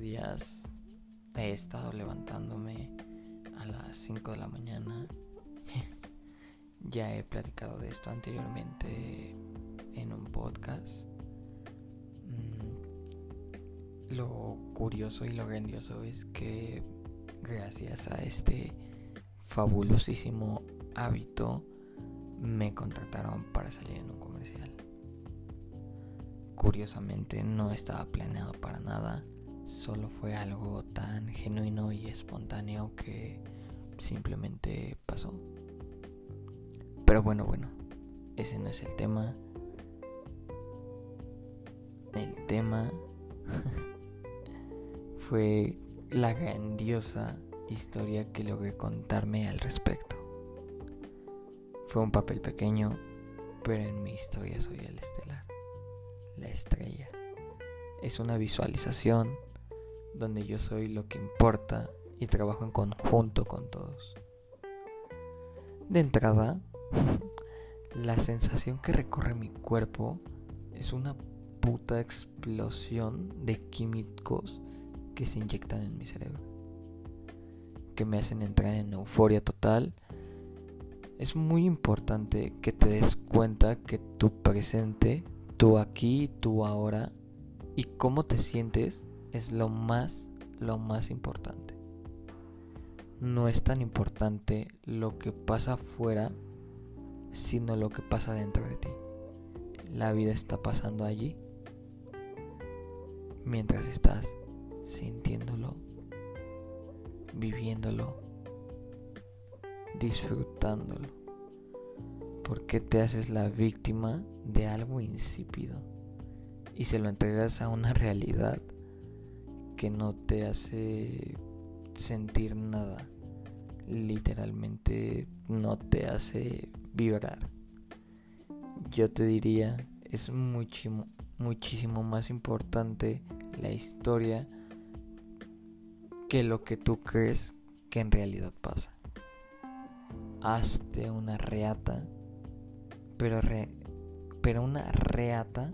Días he estado levantándome a las 5 de la mañana. ya he platicado de esto anteriormente en un podcast. Mm, lo curioso y lo grandioso es que gracias a este fabulosísimo hábito me contrataron para salir en un comercial. Curiosamente no estaba planeado para nada, solo fue algo tan genuino y espontáneo que simplemente pasó. Pero bueno, bueno, ese no es el tema. El tema fue la grandiosa historia que logré contarme al respecto. Fue un papel pequeño, pero en mi historia soy el estelar, la estrella. Es una visualización donde yo soy lo que importa y trabajo en conjunto con todos. De entrada, la sensación que recorre mi cuerpo es una puta explosión de químicos que se inyectan en mi cerebro, que me hacen entrar en euforia total. Es muy importante que te des cuenta que tu presente, tu aquí, tu ahora y cómo te sientes es lo más, lo más importante. No es tan importante lo que pasa afuera, sino lo que pasa dentro de ti. La vida está pasando allí mientras estás sintiéndolo, viviéndolo, disfrutándolo. ¿Por qué te haces la víctima de algo insípido y se lo entregas a una realidad que no te hace sentir nada. Literalmente no te hace vibrar. Yo te diría, es muchísimo, muchísimo más importante la historia que lo que tú crees que en realidad pasa. Hazte una reata, pero, pero una reata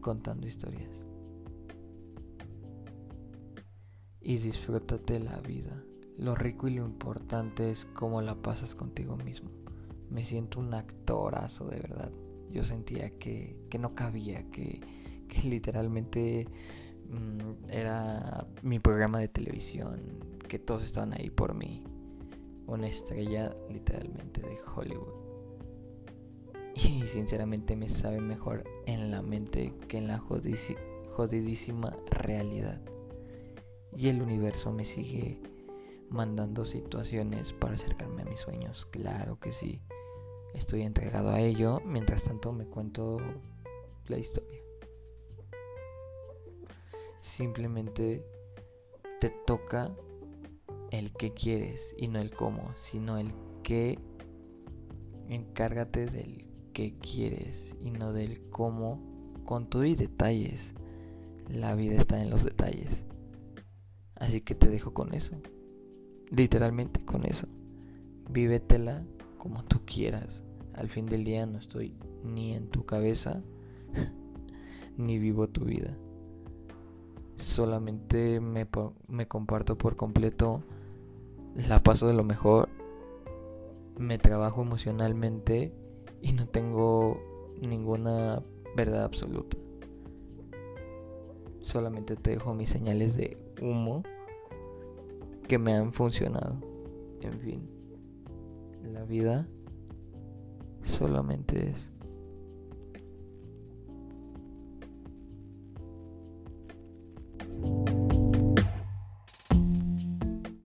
contando historias y disfrútate la vida. Lo rico y lo importante es cómo la pasas contigo mismo. Me siento un actorazo de verdad. Yo sentía que, no cabía, que, literalmente mm, era mi programa de televisión, que todos estaban ahí por mí. Una estrella literalmente de Hollywood. Y sinceramente me sabe mejor en la mente que en la jodidísima realidad y el universo me sigue mandando situaciones para acercarme a mis sueños. Claro que sí. Estoy entregado a ello. Mientras tanto me cuento la historia. Simplemente te toca el que quieres y no el cómo, sino el que encárgate del que quieres y no del cómo con todo y detalles. La vida está en los detalles. Así que te dejo con eso. Literalmente con eso. Vívetela como tú quieras. Al fin del día no estoy ni en tu cabeza ni vivo tu vida. Solamente me, me comparto por completo. La paso de lo mejor. Me trabajo emocionalmente y no tengo ninguna verdad absoluta. Solamente te dejo mis señales de humo que me han funcionado. En fin, la vida solamente es